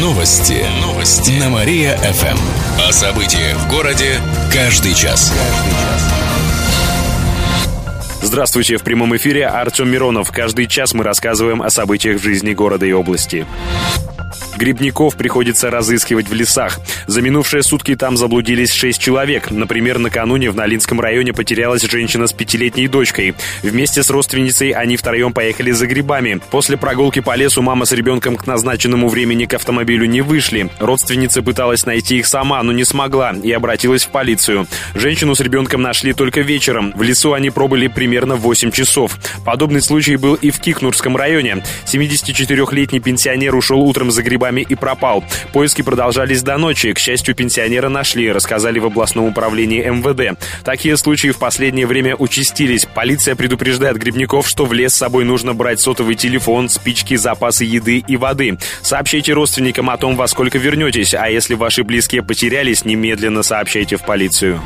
Новости. Новости. На Мария-ФМ. О событиях в городе каждый час. Здравствуйте, в прямом эфире Артем Миронов. Каждый час мы рассказываем о событиях в жизни города и области. Грибников приходится разыскивать в лесах. За минувшие сутки там заблудились шесть человек. Например, накануне в Налинском районе потерялась женщина с пятилетней дочкой. Вместе с родственницей они втроем поехали за грибами. После прогулки по лесу мама с ребенком к назначенному времени к автомобилю не вышли. Родственница пыталась найти их сама, но не смогла и обратилась в полицию. Женщину с ребенком нашли только вечером. В лесу они пробыли примерно 8 часов. Подобный случай был и в Кикнурском районе. 74-летний пенсионер ушел утром за грибами и пропал. Поиски продолжались до ночи. К счастью, пенсионера нашли, рассказали в областном управлении МВД. Такие случаи в последнее время участились. Полиция предупреждает грибников, что в лес с собой нужно брать сотовый телефон, спички, запасы еды и воды. Сообщайте родственникам о том, во сколько вернетесь, а если ваши близкие потерялись, немедленно сообщайте в полицию.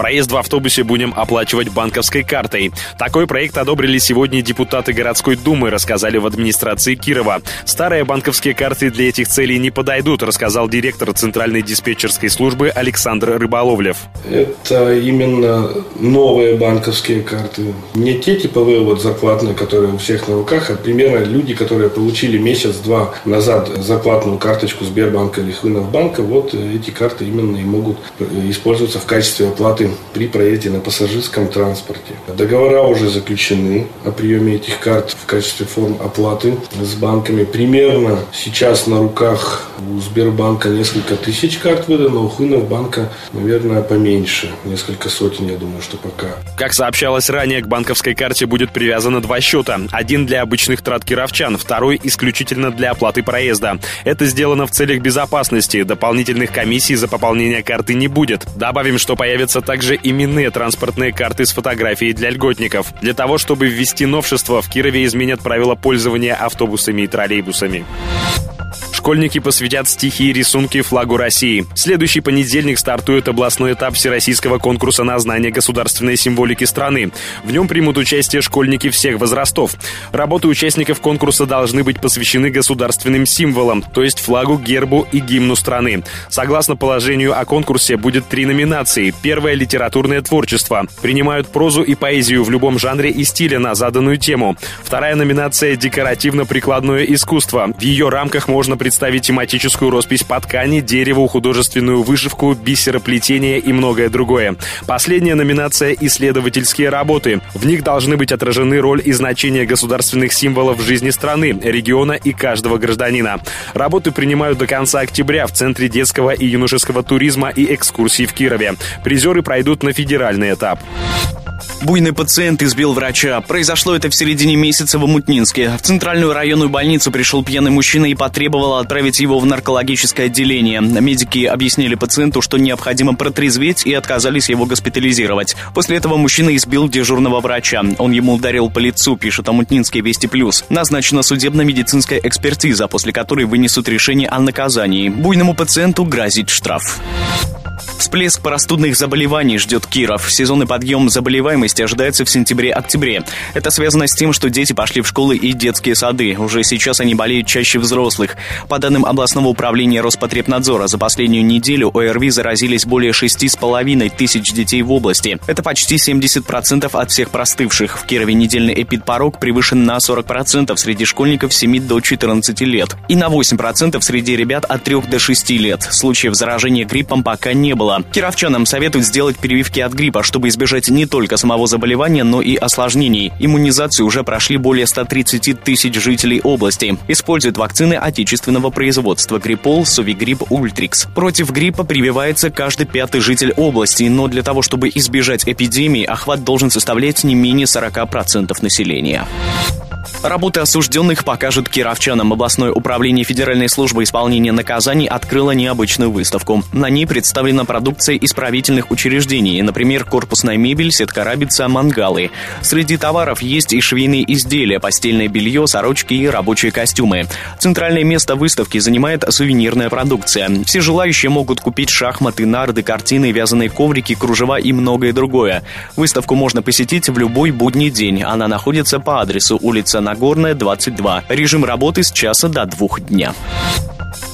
Проезд в автобусе будем оплачивать банковской картой. Такой проект одобрили сегодня депутаты городской думы, рассказали в администрации Кирова. Старые банковские карты для этих целей не подойдут, рассказал директор Центральной диспетчерской службы Александр Рыболовлев. Это именно новые банковские карты. Не те типовые вот зарплатные, которые у всех на руках, а примерно люди, которые получили месяц-два назад зарплатную карточку Сбербанка или Хвинов Вот эти карты именно и могут использоваться в качестве оплаты при проезде на пассажирском транспорте. Договора уже заключены о приеме этих карт в качестве форм оплаты с банками. Примерно сейчас на руках у Сбербанка несколько тысяч карт выдано, у Хынов банка, наверное, поменьше. Несколько сотен, я думаю, что пока. Как сообщалось ранее, к банковской карте будет привязано два счета. Один для обычных трат кировчан, второй исключительно для оплаты проезда. Это сделано в целях безопасности. Дополнительных комиссий за пополнение карты не будет. Добавим, что появятся также также именные транспортные карты с фотографией для льготников. Для того, чтобы ввести новшество, в Кирове изменят правила пользования автобусами и троллейбусами. Школьники посвятят стихи и рисунки флагу России. Следующий понедельник стартует областной этап Всероссийского конкурса на знание государственной символики страны. В нем примут участие школьники всех возрастов. Работы участников конкурса должны быть посвящены государственным символам, то есть флагу, гербу и гимну страны. Согласно положению о конкурсе будет три номинации. Первая – литературное творчество. Принимают прозу и поэзию в любом жанре и стиле на заданную тему. Вторая номинация – декоративно-прикладное искусство. В ее рамках можно представить представить тематическую роспись по ткани, дереву, художественную вышивку, бисероплетение и многое другое. Последняя номинация – исследовательские работы. В них должны быть отражены роль и значение государственных символов в жизни страны, региона и каждого гражданина. Работы принимают до конца октября в Центре детского и юношеского туризма и экскурсий в Кирове. Призеры пройдут на федеральный этап. Буйный пациент избил врача. Произошло это в середине месяца в Амутнинске. В центральную районную больницу пришел пьяный мужчина и потребовал отправить его в наркологическое отделение. Медики объяснили пациенту, что необходимо протрезветь и отказались его госпитализировать. После этого мужчина избил дежурного врача. Он ему ударил по лицу, пишет Амутнинский Вести Плюс. Назначена судебно-медицинская экспертиза, после которой вынесут решение о наказании. Буйному пациенту грозит штраф. Всплеск простудных заболеваний ждет Киров. Сезонный подъем заболеваемости ожидается в сентябре-октябре. Это связано с тем, что дети пошли в школы и детские сады. Уже сейчас они болеют чаще взрослых. По данным областного управления Роспотребнадзора, за последнюю неделю ОРВИ заразились более 6,5 тысяч детей в области. Это почти 70% от всех простывших. В Кирове недельный эпидпорог превышен на 40% среди школьников 7 до 14 лет и на 8% среди ребят от 3 до 6 лет. Случаев заражения гриппом пока не было. Кировчанам советуют сделать прививки от гриппа, чтобы избежать не только самого заболевания, но и осложнений. Иммунизацию уже прошли более 130 тысяч жителей области. Используют вакцины отечественного производства Гриппол, Совигрипп, Ультрикс. Против гриппа прививается каждый пятый житель области, но для того, чтобы избежать эпидемии, охват должен составлять не менее 40% населения. Работы осужденных покажут кировчанам. Областное управление Федеральной службы исполнения наказаний открыло необычную выставку. На ней представлена продукция исправительных учреждений, например, корпусная мебель, сетка рабица, мангалы. Среди товаров есть и швейные изделия, постельное белье, сорочки и рабочие костюмы. Центральное место выставки занимает сувенирная продукция. Все желающие могут купить шахматы, нарды, картины, вязаные коврики, кружева и многое другое. Выставку можно посетить в любой будний день. Она находится по адресу улица Нагорная 22. Режим работы с часа до двух дня.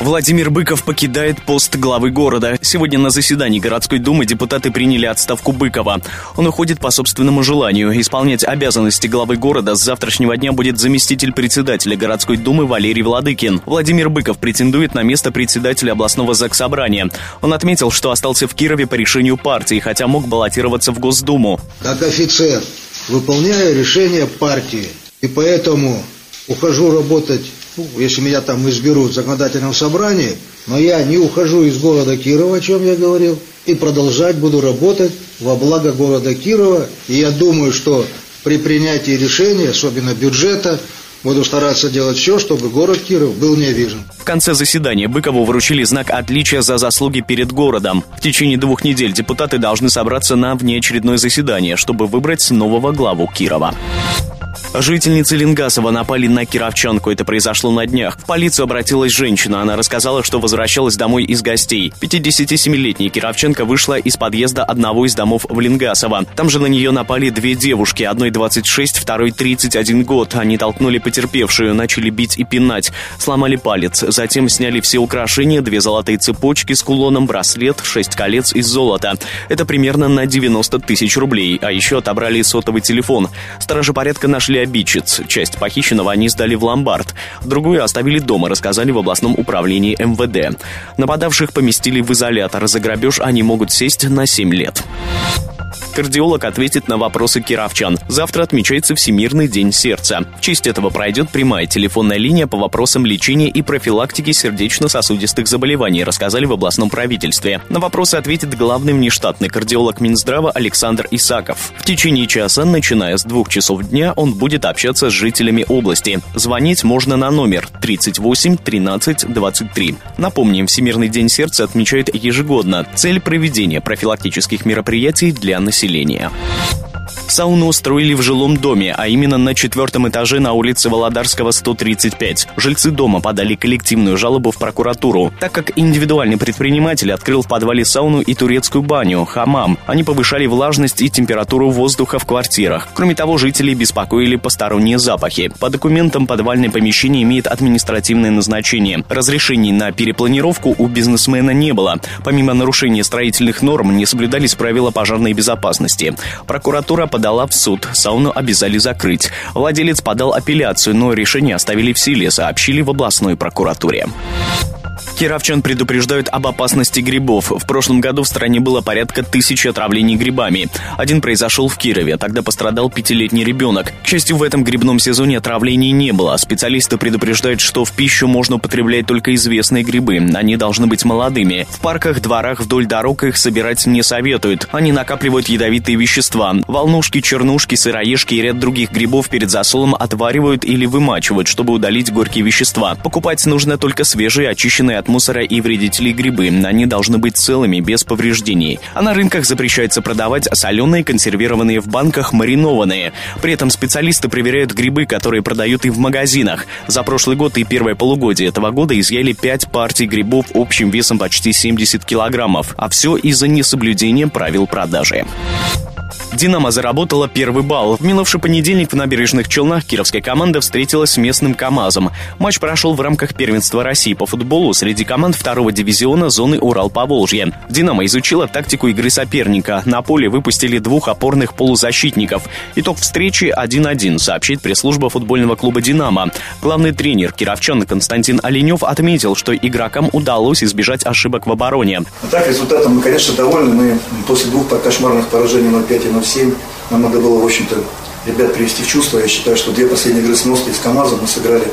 Владимир Быков покидает пост главы города. Сегодня на заседании городской думы депутаты приняли отставку Быкова. Он уходит по собственному желанию. Исполнять обязанности главы города с завтрашнего дня будет заместитель председателя городской думы Валерий Владыкин. Владимир Быков претендует на место председателя областного заксобрания. Он отметил, что остался в Кирове по решению партии, хотя мог баллотироваться в Госдуму. Как офицер выполняю решение партии. И поэтому ухожу работать ну, если меня там изберут в законодательном собрании, но я не ухожу из города Кирова, о чем я говорил, и продолжать буду работать во благо города Кирова. И я думаю, что при принятии решения, особенно бюджета, Буду стараться делать все, чтобы город Киров был не обижен. В конце заседания Быкову вручили знак отличия за заслуги перед городом. В течение двух недель депутаты должны собраться на внеочередное заседание, чтобы выбрать нового главу Кирова. Жительницы Ленгасова напали на кировчанку. Это произошло на днях. В полицию обратилась женщина. Она рассказала, что возвращалась домой из гостей. 57-летняя кировчанка вышла из подъезда одного из домов в Ленгасово. Там же на нее напали две девушки. Одной 26, второй 31 год. Они толкнули потерпевшую, начали бить и пинать. Сломали палец. Затем сняли все украшения, две золотые цепочки с кулоном, браслет, шесть колец из золота. Это примерно на 90 тысяч рублей. А еще отобрали сотовый телефон. Стражи порядка нашли обидчиц. Часть похищенного они сдали в ломбард. Другую оставили дома, рассказали в областном управлении МВД. Нападавших поместили в изолятор. За грабеж они могут сесть на 7 лет. Кардиолог ответит на вопросы кировчан. Завтра отмечается Всемирный день сердца. В честь этого пройдет прямая телефонная линия по вопросам лечения и профилактики сердечно-сосудистых заболеваний, рассказали в областном правительстве. На вопросы ответит главный внештатный кардиолог Минздрава Александр Исаков. В течение часа, начиная с двух часов дня, он будет общаться с жителями области. Звонить можно на номер 38 13 23. Напомним, Всемирный день сердца отмечают ежегодно. Цель проведения профилактических мероприятий для населения населения. Сауну устроили в жилом доме, а именно на четвертом этаже на улице Володарского, 135. Жильцы дома подали коллективную жалобу в прокуратуру, так как индивидуальный предприниматель открыл в подвале сауну и турецкую баню, хамам. Они повышали влажность и температуру воздуха в квартирах. Кроме того, жители беспокоили посторонние запахи. По документам подвальное помещение имеет административное назначение. Разрешений на перепланировку у бизнесмена не было. Помимо нарушения строительных норм, не соблюдались правила пожарной безопасности. Прокуратура подала в суд. Сауну обязали закрыть. Владелец подал апелляцию, но решение оставили в силе, сообщили в областной прокуратуре. Кировчан предупреждают об опасности грибов. В прошлом году в стране было порядка тысячи отравлений грибами. Один произошел в Кирове, тогда пострадал пятилетний ребенок. К счастью, в этом грибном сезоне отравлений не было. Специалисты предупреждают, что в пищу можно употреблять только известные грибы. Они должны быть молодыми. В парках, дворах, вдоль дорог их собирать не советуют. Они накапливают ядовитые вещества. Волнушки, чернушки, сыроежки и ряд других грибов перед засолом отваривают или вымачивают, чтобы удалить горькие вещества. Покупать нужно только свежие, очищенные от от мусора и вредителей грибы. Они должны быть целыми, без повреждений. А на рынках запрещается продавать соленые, консервированные в банках, маринованные. При этом специалисты проверяют грибы, которые продают и в магазинах. За прошлый год и первое полугодие этого года изъяли 5 партий грибов общим весом почти 70 килограммов. А все из-за несоблюдения правил продажи. «Динамо» заработала первый балл. В минувший понедельник в набережных Челнах кировская команда встретилась с местным КАМАЗом. Матч прошел в рамках первенства России по футболу среди команд второго дивизиона зоны Урал-Поволжье. «Динамо» изучила тактику игры соперника. На поле выпустили двух опорных полузащитников. Итог встречи 1-1, сообщит пресс-служба футбольного клуба «Динамо». Главный тренер кировчан Константин Оленев отметил, что игрокам удалось избежать ошибок в обороне. Так, результатом мы, конечно, довольны. Мы после двух кошмарных поражений 0-5 и 0-7 нам надо было, в общем-то, ребят привести в чувство. Я считаю, что две последние игры с Москвой с КАМАЗом мы сыграли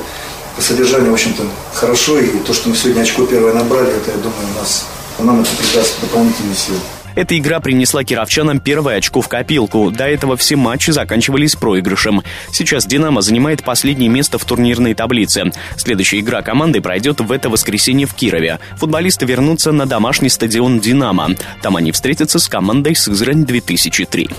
по содержанию, в общем-то, хорошо. И то, что мы сегодня очко первое набрали, это, я думаю, у нас, нам это придаст дополнительные силы. Эта игра принесла кировчанам первое очко в копилку. До этого все матчи заканчивались проигрышем. Сейчас «Динамо» занимает последнее место в турнирной таблице. Следующая игра команды пройдет в это воскресенье в Кирове. Футболисты вернутся на домашний стадион «Динамо». Там они встретятся с командой «Сызрань-2003».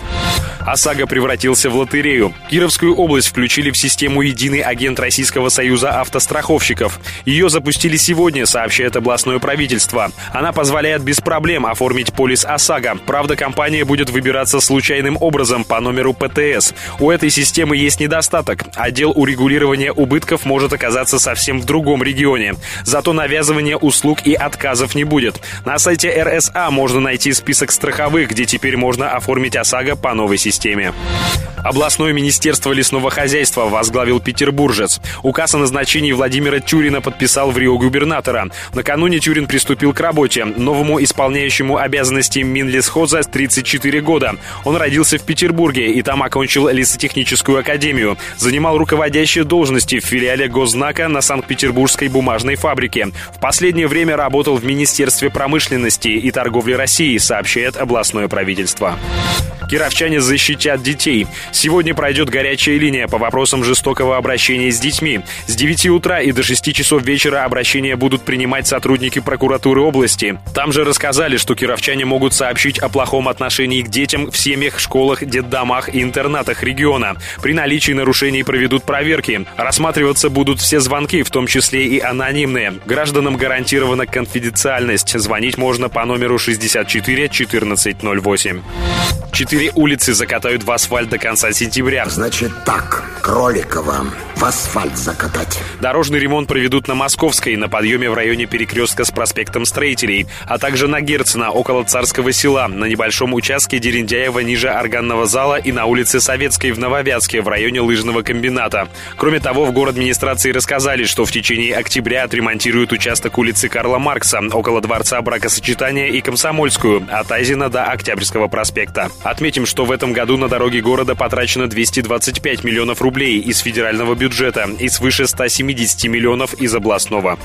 ОСАГО превратился в лотерею. Кировскую область включили в систему «Единый агент Российского союза автостраховщиков». Ее запустили сегодня, сообщает областное правительство. Она позволяет без проблем оформить полис ОСАГО ОСАГО. Правда, компания будет выбираться случайным образом по номеру ПТС. У этой системы есть недостаток. Отдел урегулирования убытков может оказаться совсем в другом регионе. Зато навязывания услуг и отказов не будет. На сайте РСА можно найти список страховых, где теперь можно оформить ОСАГО по новой системе. Областное министерство лесного хозяйства возглавил петербуржец. Указ о назначении Владимира Тюрина подписал в Рио губернатора. Накануне Тюрин приступил к работе. Новому исполняющему обязанности Минлесхоза 34 года. Он родился в Петербурге и там окончил лесотехническую академию. Занимал руководящие должности в филиале Госзнака на Санкт-Петербургской бумажной фабрике. В последнее время работал в Министерстве промышленности и торговли России, сообщает областное правительство. Кировчане защитят детей. Сегодня пройдет горячая линия по вопросам жестокого обращения с детьми. С 9 утра и до 6 часов вечера обращения будут принимать сотрудники прокуратуры области. Там же рассказали, что кировчане могут сообщить о плохом отношении к детям в семьях, школах, детдомах и интернатах региона. При наличии нарушений проведут проверки. Рассматриваться будут все звонки, в том числе и анонимные. Гражданам гарантирована конфиденциальность. Звонить можно по номеру 64 1408. Четыре улицы закатают в асфальт до конца сентября. Значит так, Кроликова асфальт закатать. Дорожный ремонт проведут на Московской, на подъеме в районе перекрестка с проспектом Строителей, а также на Герцена, около Царского села, на небольшом участке Дерендяева ниже органного зала и на улице Советской в Нововятске, в районе лыжного комбината. Кроме того, в город администрации рассказали, что в течение октября отремонтируют участок улицы Карла Маркса, около Дворца бракосочетания и Комсомольскую, от Айзена до Октябрьского проспекта. Отметим, что в этом году на дороге города потрачено 225 миллионов рублей из федерального бюджета бюджета и свыше 170 миллионов из областного.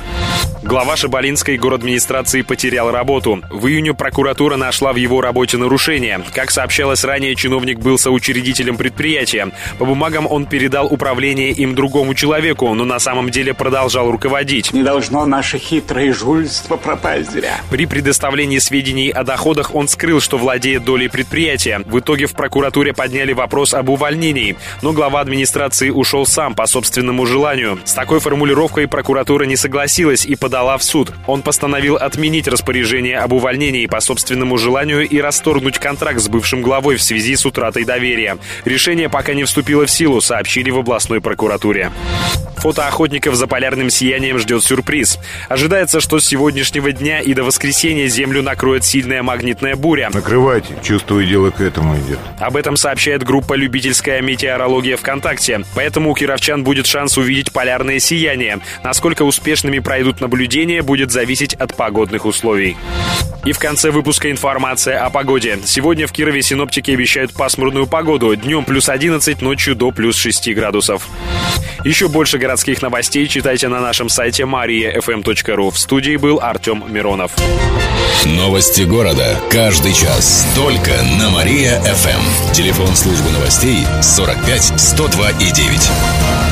Глава Шабалинской администрации потерял работу. В июне прокуратура нашла в его работе нарушения. Как сообщалось ранее, чиновник был соучредителем предприятия. По бумагам он передал управление им другому человеку, но на самом деле продолжал руководить. Не должно наше хитрое жульство пропасть зря. При предоставлении сведений о доходах он скрыл, что владеет долей предприятия. В итоге в прокуратуре подняли вопрос об увольнении, но глава администрации ушел сам по собственному желанию. С такой формулировкой прокуратура не согласилась и подала в суд. Он постановил отменить распоряжение об увольнении по собственному желанию и расторгнуть контракт с бывшим главой в связи с утратой доверия. Решение пока не вступило в силу, сообщили в областной прокуратуре. Фото охотников за полярным сиянием ждет сюрприз. Ожидается, что с сегодняшнего дня и до воскресенья Землю накроет сильная магнитная буря. Накрывайте, чувствую, дело к этому идет. Об этом сообщает группа «Любительская метеорология ВКонтакте». Поэтому у кировчан будет шанс увидеть полярное сияние. Насколько успешными пройдут наблюдения, будет зависеть от погодных условий. И в конце выпуска информация о погоде. Сегодня в Кирове синоптики обещают пасмурную погоду. Днем плюс 11, ночью до плюс 6 градусов. Еще больше городских новостей читайте на нашем сайте mariafm.ru. В студии был Артем Миронов. Новости города. Каждый час. Только на Мария-ФМ. Телефон службы новостей 45 102 и 9.